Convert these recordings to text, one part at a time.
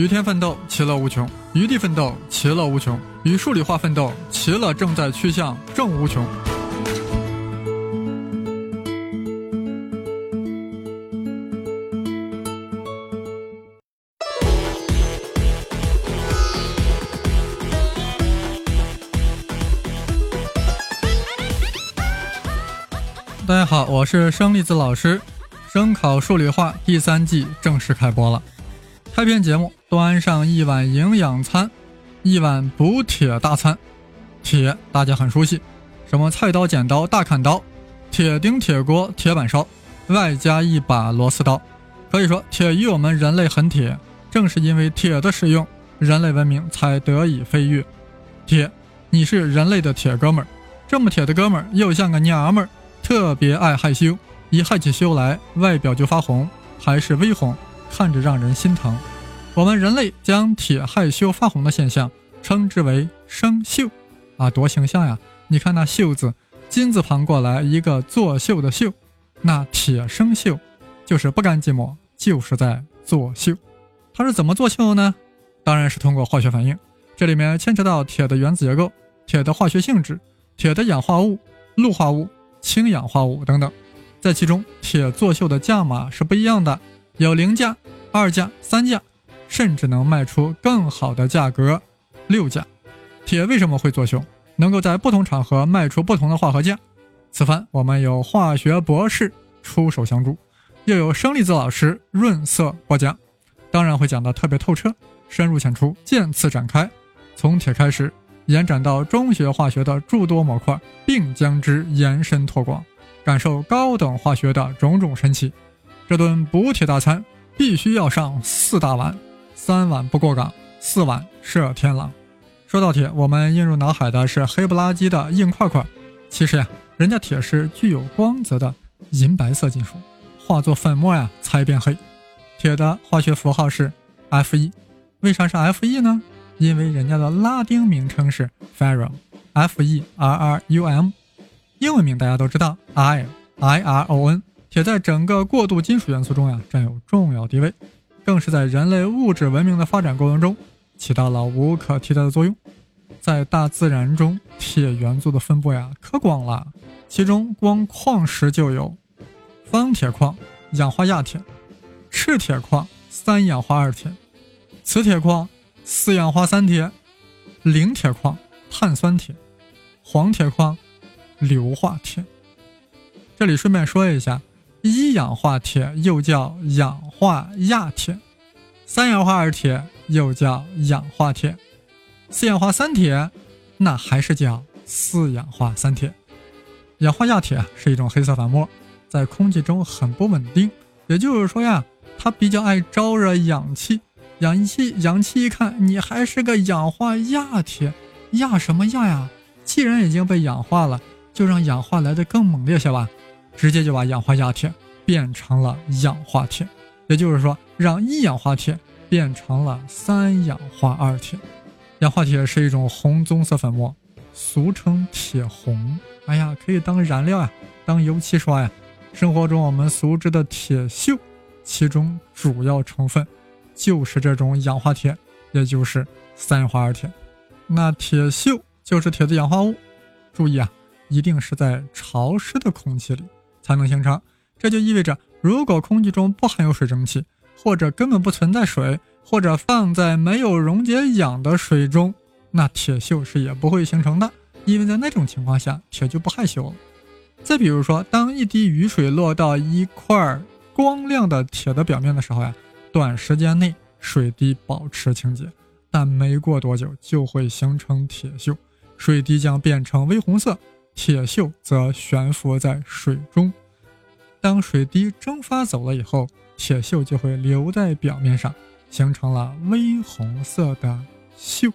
与天奋斗，其乐无穷；与地奋斗，其乐无穷；与数理化奋斗，其乐正在趋向正无穷。大家好，我是生粒子老师。生考数理化第三季正式开播了。开篇节目，端上一碗营养餐，一碗补铁大餐。铁大家很熟悉，什么菜刀、剪刀、大砍刀，铁钉、铁锅、铁板烧，外加一把螺丝刀。可以说，铁与我们人类很铁。正是因为铁的使用，人类文明才得以飞跃。铁，你是人类的铁哥们儿。这么铁的哥们儿，又像个娘们儿。特别爱害羞，一害起羞来，外表就发红，还是微红，看着让人心疼。我们人类将铁害羞发红的现象称之为生锈，啊，多形象呀！你看那锈字，金字旁过来一个作秀的秀，那铁生锈就是不甘寂寞，就是在作秀。它是怎么作秀呢？当然是通过化学反应，这里面牵扯到铁的原子结构、铁的化学性质、铁的氧化物、氯化物。氢氧化物等等，在其中，铁作秀的价码是不一样的，有零价、二价、三价，甚至能卖出更好的价格，六价。铁为什么会作秀？能够在不同场合卖出不同的化合价？此番我们有化学博士出手相助，又有生粒子老师润色播讲，当然会讲得特别透彻，深入浅出，渐次展开，从铁开始。延展到中学化学的诸多模块，并将之延伸拓广，感受高等化学的种种神奇。这顿补铁大餐必须要上四大碗，三碗不过岗，四碗射天狼。说到铁，我们映入脑海的是黑不拉几的硬块块。其实呀，人家铁是具有光泽的银白色金属，化作粉末呀才变黑。铁的化学符号是 Fe，为啥是 Fe 呢？因为人家的拉丁名称是 ferrum，f e r r u m，英文名大家都知道 i i r o n。铁在整个过渡金属元素中呀占有重要地位，更是在人类物质文明的发展过程中起到了无可替代的作用。在大自然中，铁元素的分布呀可广了，其中光矿石就有方铁矿、氧化亚铁、赤铁矿、三氧化二铁、磁铁矿。四氧化三铁、磷铁矿、碳酸铁、黄铁矿、硫化铁。这里顺便说一下，一氧化铁又叫氧化亚铁，三氧化二铁又叫氧化铁，四氧化三铁那还是叫四氧化三铁。氧化亚铁是一种黑色粉末，在空气中很不稳定，也就是说呀，它比较爱招惹氧气。氧气，氧气一看你还是个氧化亚铁，亚什么亚呀？既然已经被氧化了，就让氧化来得更猛烈些吧，直接就把氧化亚铁变成了氧化铁，也就是说，让一氧化铁变成了三氧化二铁。氧化铁是一种红棕色粉末，俗称铁红。哎呀，可以当燃料呀，当油漆刷呀。生活中我们熟知的铁锈，其中主要成分。就是这种氧化铁，也就是三氧化二铁。那铁锈就是铁的氧化物。注意啊，一定是在潮湿的空气里才能形成。这就意味着，如果空气中不含有水蒸气，或者根本不存在水，或者放在没有溶解氧的水中，那铁锈是也不会形成的。因为在那种情况下，铁就不害羞了。再比如说，当一滴雨水落到一块光亮的铁的表面的时候呀。短时间内水滴保持清洁，但没过多久就会形成铁锈，水滴将变成微红色，铁锈则悬浮在水中。当水滴蒸发走了以后，铁锈就会留在表面上，形成了微红色的锈。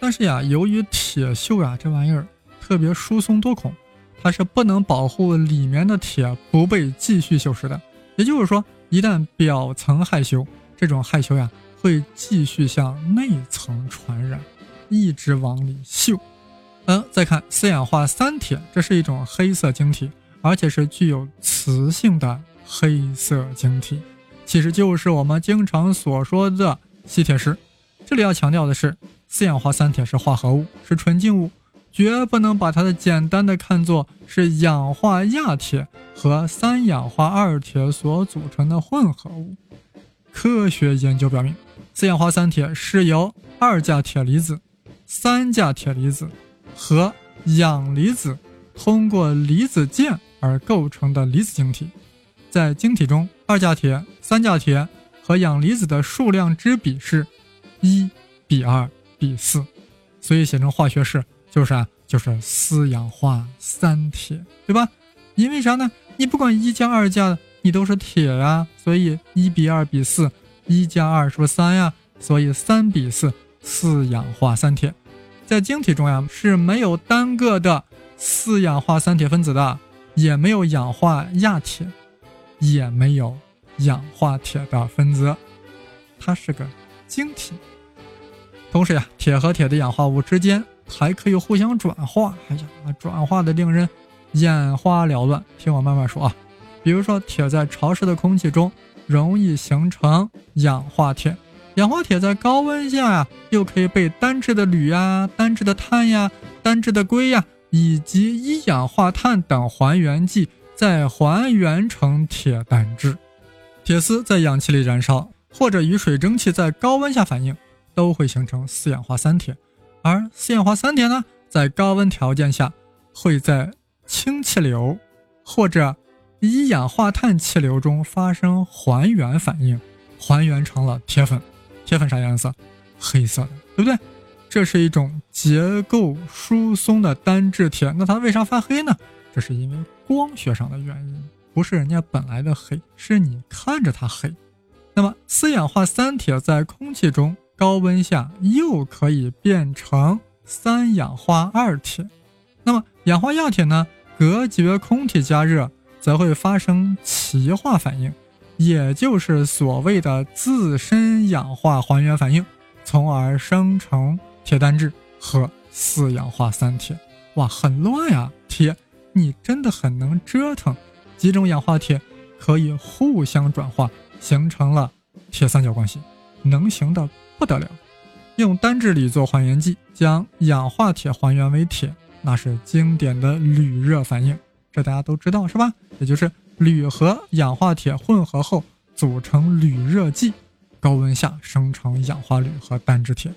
但是呀，由于铁锈啊这玩意儿特别疏松多孔，它是不能保护里面的铁不被继续锈蚀的，也就是说。一旦表层害羞，这种害羞呀会继续向内层传染，一直往里锈。嗯，再看四氧化三铁，这是一种黑色晶体，而且是具有磁性的黑色晶体，其实就是我们经常所说的吸铁石。这里要强调的是，四氧化三铁是化合物，是纯净物，绝不能把它的简单的看作是氧化亚铁和三氧化二铁所组成的混合物。科学研究表明，四氧化三铁是由二价铁离子、三价铁离子和氧离子通过离子键而构成的离子晶体。在晶体中，二价铁、三价铁和氧离子的数量之比是。一比二比四，所以写成化学式就是啊，就是四氧化三铁，对吧？因为啥呢？你不管一加二加，你都是铁呀，所以一比二比四，一加二是不是三呀？所以三比四，四氧化三铁。在晶体中呀，是没有单个的四氧化三铁分子的，也没有氧化亚铁，也没有氧化铁的分子，它是个。晶体，同时呀，铁和铁的氧化物之间还可以互相转化。哎呀，转化的令人眼花缭乱。听我慢慢说啊。比如说，铁在潮湿的空气中容易形成氧化铁，氧化铁在高温下呀，又可以被单质的铝呀、单质的碳呀、单质的硅呀，以及一氧化碳等还原剂再还原成铁单质。铁丝在氧气里燃烧。或者与水蒸气在高温下反应，都会形成四氧化三铁。而四氧化三铁呢，在高温条件下，会在氢气流或者一氧化碳气流中发生还原反应，还原成了铁粉。铁粉啥颜色？黑色的，对不对？这是一种结构疏松的单质铁。那它为啥发黑呢？这是因为光学上的原因，不是人家本来的黑，是你看着它黑。那么，四氧化三铁在空气中高温下又可以变成三氧化二铁。那么，氧化亚铁呢？隔绝空气加热，则会发生歧化反应，也就是所谓的自身氧化还原反应，从而生成铁单质和四氧化三铁。哇，很乱呀！铁，你真的很能折腾。几种氧化铁可以互相转化。形成了铁三角关系，能行的不得了。用单质锂做还原剂，将氧化铁还原为铁，那是经典的铝热反应，这大家都知道是吧？也就是铝和氧化铁混合后组成铝热剂，高温下生成氧化铝和单质铁。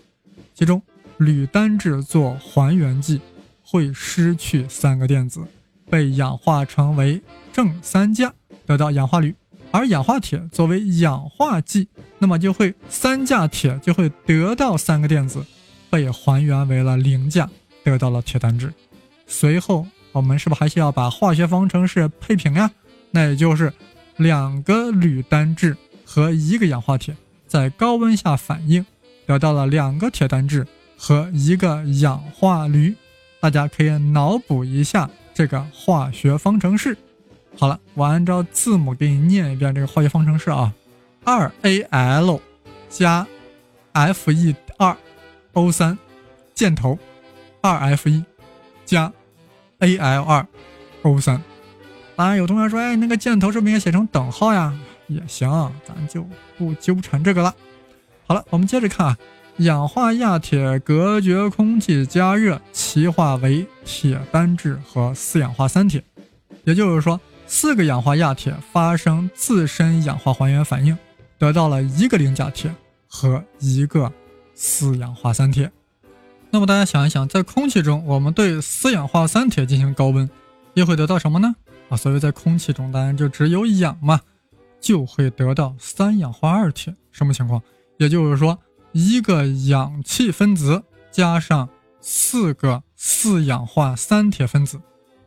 其中铝单质做还原剂会失去三个电子，被氧化成为正三价，得到氧化铝。而氧化铁作为氧化剂，那么就会三价铁就会得到三个电子，被还原为了零价，得到了铁单质。随后我们是不是还需要把化学方程式配平呀？那也就是两个铝单质和一个氧化铁在高温下反应，得到了两个铁单质和一个氧化铝。大家可以脑补一下这个化学方程式。好了，我按照字母给你念一遍这个化学方程式啊：二 Al 加 Fe 二 O 三箭头，二 Fe 加 Al 二 O 三。啊有同学说，哎，那个箭头是不是应该写成等号呀？也行，咱就不纠缠这个了。好了，我们接着看啊，氧化亚铁隔绝空气加热，歧化为铁单质和四氧化三铁，也就是说。四个氧化亚铁发生自身氧化还原反应，得到了一个零价铁和一个四氧化三铁。那么大家想一想，在空气中，我们对四氧化三铁进行高温，又会得到什么呢？啊，所以在空气中当然就只有氧嘛，就会得到三氧化二铁。什么情况？也就是说，一个氧气分子加上四个四氧化三铁分子，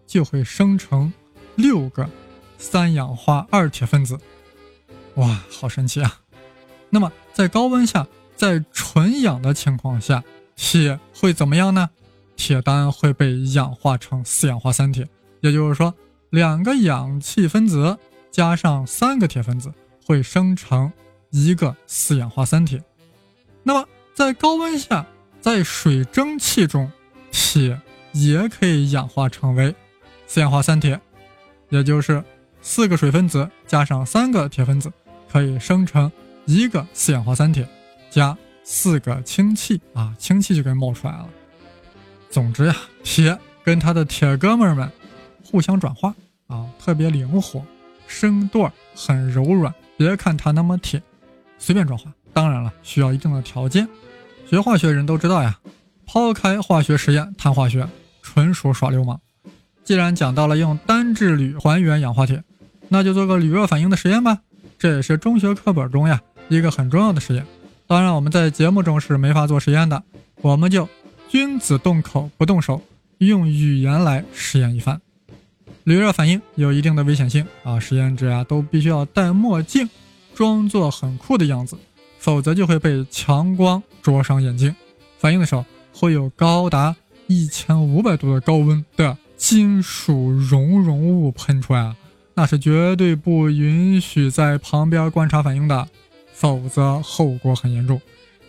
就会生成。六个三氧化二铁分子，哇，好神奇啊！那么在高温下，在纯氧的情况下，铁会怎么样呢？铁单会被氧化成四氧化三铁，也就是说，两个氧气分子加上三个铁分子会生成一个四氧化三铁。那么在高温下，在水蒸气中，铁也可以氧化成为四氧化三铁。也就是四个水分子加上三个铁分子，可以生成一个四氧化三铁，加四个氢气啊，氢气就给冒出来了。总之呀，铁跟它的铁哥们儿们互相转化啊，特别灵活，身段很柔软。别看它那么铁，随便转化。当然了，需要一定的条件。学化学人都知道呀，抛开化学实验谈化学，纯属耍流氓。既然讲到了用单质铝还原氧化铁，那就做个铝热反应的实验吧。这也是中学课本中呀一个很重要的实验。当然，我们在节目中是没法做实验的，我们就君子动口不动手，用语言来实验一番。铝热反应有一定的危险性啊，实验者啊都必须要戴墨镜，装作很酷的样子，否则就会被强光灼伤眼睛。反应的时候会有高达一千五百度的高温的金属熔融物喷出来啊，那是绝对不允许在旁边观察反应的，否则后果很严重。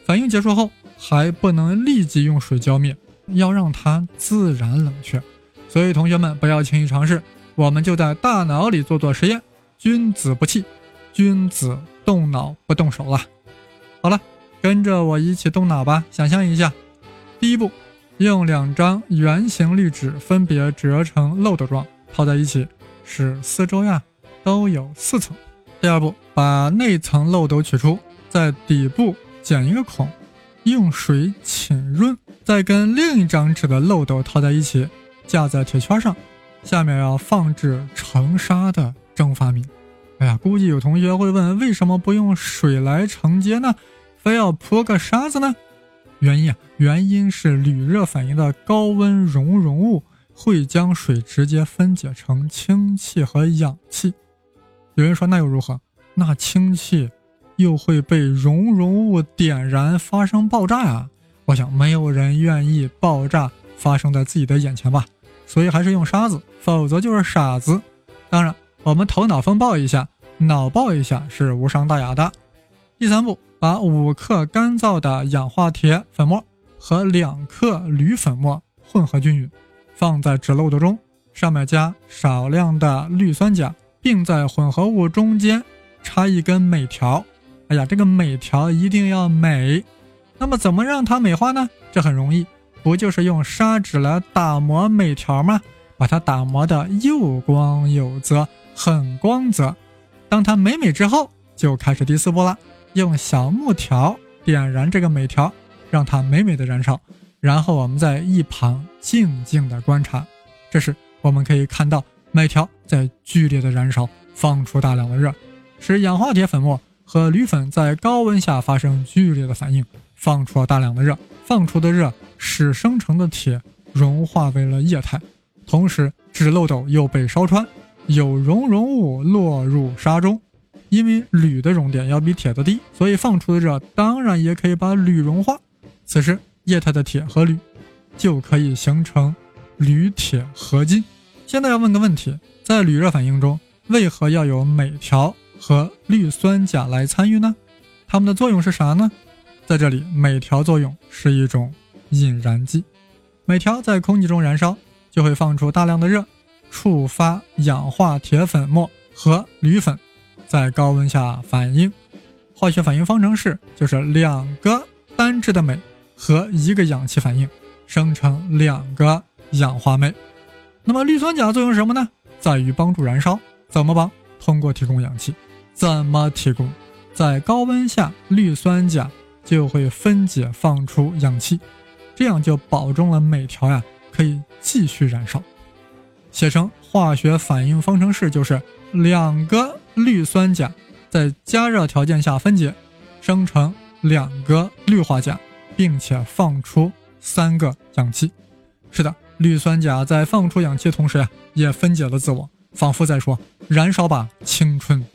反应结束后还不能立即用水浇灭，要让它自然冷却。所以同学们不要轻易尝试，我们就在大脑里做做实验。君子不器，君子动脑不动手了。好了，跟着我一起动脑吧。想象一下，第一步，用两张圆形滤纸分别折成漏斗状套在一起，使四周呀都有四层。第二步，把内层漏斗取出，在底部剪一个孔，用水浸润，再跟另一张纸的漏斗套在一起。架在铁圈上，下面要放置盛沙的蒸发皿。哎呀，估计有同学会问，为什么不用水来承接呢？非要铺个沙子呢？原因啊，原因是铝热反应的高温熔融物会将水直接分解成氢气和氧气。有人说，那又如何？那氢气又会被熔融物点燃，发生爆炸呀！我想，没有人愿意爆炸发生在自己的眼前吧。所以还是用沙子，否则就是傻子。当然，我们头脑风暴一下，脑爆一下是无伤大雅的。第三步，把五克干燥的氧化铁粉末和两克铝粉末混合均匀，放在纸漏斗中，上面加少量的氯酸钾，并在混合物中间插一根镁条。哎呀，这个镁条一定要美。那么怎么让它美化呢？这很容易。不就是用砂纸来打磨镁条吗？把它打磨的又光又泽，很光泽。当它美美之后，就开始第四步了，用小木条点燃这个镁条，让它美美的燃烧。然后我们在一旁静静的观察。这时我们可以看到镁条在剧烈的燃烧，放出大量的热，使氧化铁粉末和铝粉在高温下发生剧烈的反应，放出了大量的热。放出的热使生成的铁融化为了液态，同时纸漏斗又被烧穿，有熔融物落入沙中。因为铝的熔点要比铁的低，所以放出的热当然也可以把铝融化。此时液态的铁和铝就可以形成铝铁合金。现在要问个问题：在铝热反应中，为何要有镁条和氯酸钾来参与呢？它们的作用是啥呢？在这里，镁条作用是一种引燃剂。镁条在空气中燃烧，就会放出大量的热，触发氧化铁粉末和铝粉在高温下反应。化学反应方程式就是两个单质的镁和一个氧气反应，生成两个氧化镁。那么氯酸钾作用是什么呢？在于帮助燃烧。怎么帮？通过提供氧气。怎么提供？在高温下，氯酸钾。就会分解放出氧气，这样就保证了镁条呀可以继续燃烧。写成化学反应方程式就是两个氯酸钾在加热条件下分解，生成两个氯化钾，并且放出三个氧气。是的，氯酸钾在放出氧气同时呀，也分解了自我，仿佛在说：“燃烧吧，青春，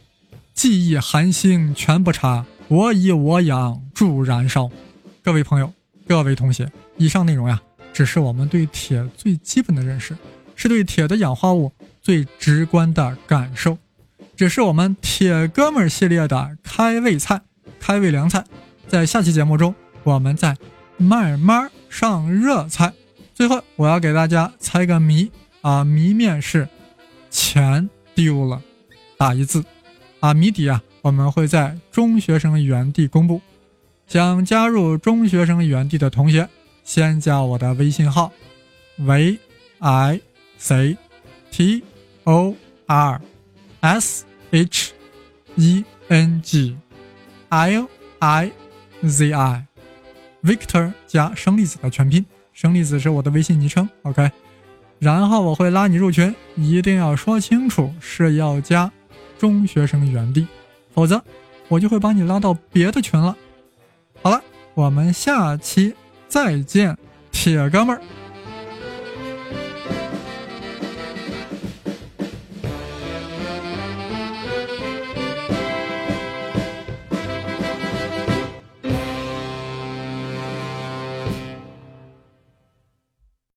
记忆寒星全部插。”我以我养助燃烧，各位朋友，各位同学，以上内容呀，只是我们对铁最基本的认识，是对铁的氧化物最直观的感受，只是我们铁哥们系列的开胃菜、开胃凉菜。在下期节目中，我们再慢慢上热菜。最后，我要给大家猜个谜啊，谜面是钱丢了，打一字啊，谜底啊。我们会在中学生原地公布。想加入中学生园地的同学，先加我的微信号：v i c t o r s h e n g l i z i，Victor 加生粒子的全拼，生粒子是我的微信昵称。OK。然后我会拉你入群，一定要说清楚是要加中学生园地，否则我就会把你拉到别的群。了，我们下期再见，铁哥们儿。